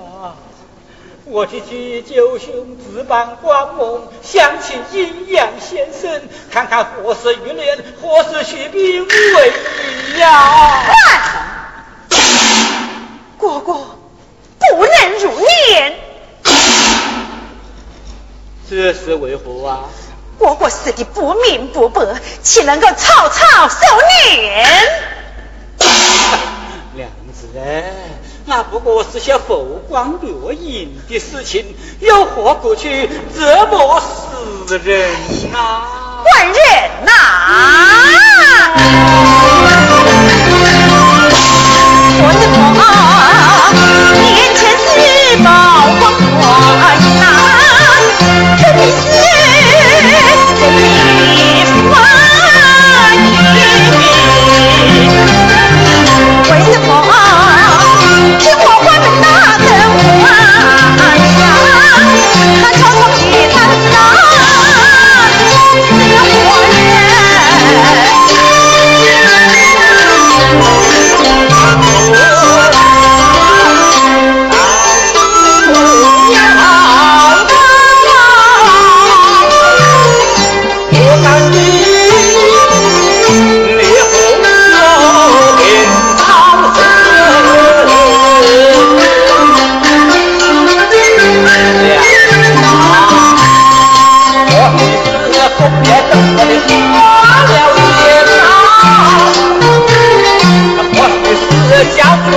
啊！我提起九兄自办官梦，想起阴阳先生，看看何时遇练，何时续兵为宜呀？哥哥不能入殓，这是为何啊？哥哥死的不明不白，岂能够草草收敛？娘子哎，那不过是些浮光掠影的事情，又何苦去折磨死人呐？换人呐！我的婆，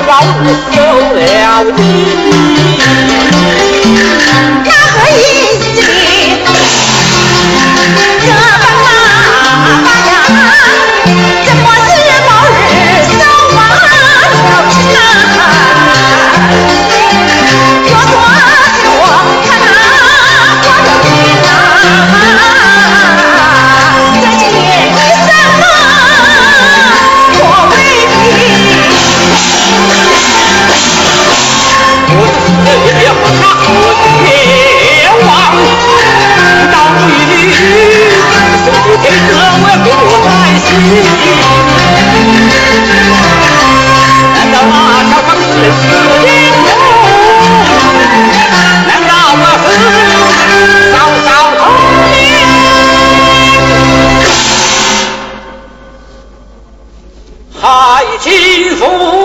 老受了你。那何意害亲父？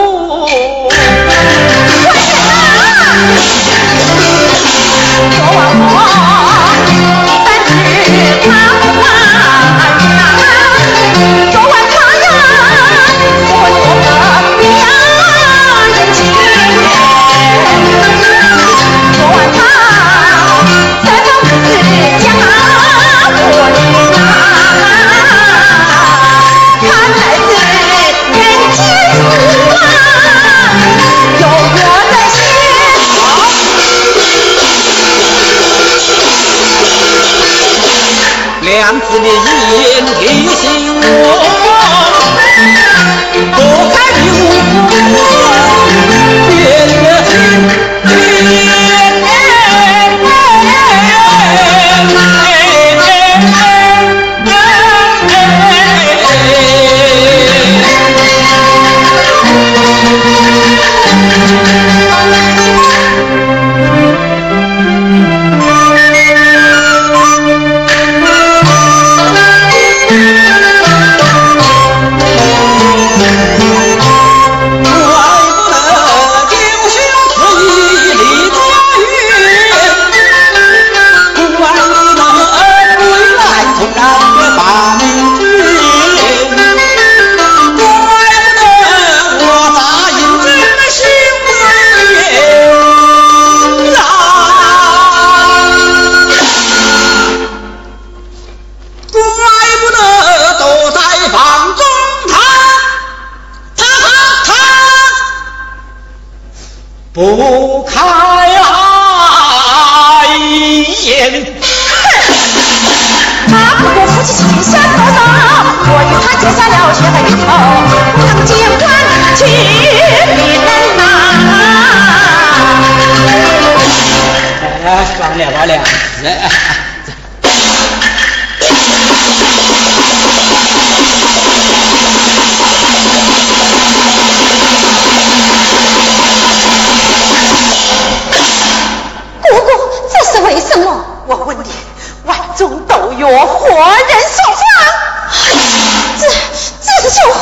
不开眼。他不过夫妻情深多少，我与他结下了血和冤仇，不能结婚去别人呐。哎，完了吧，娘 我问你万中斗有活人所算这这是救护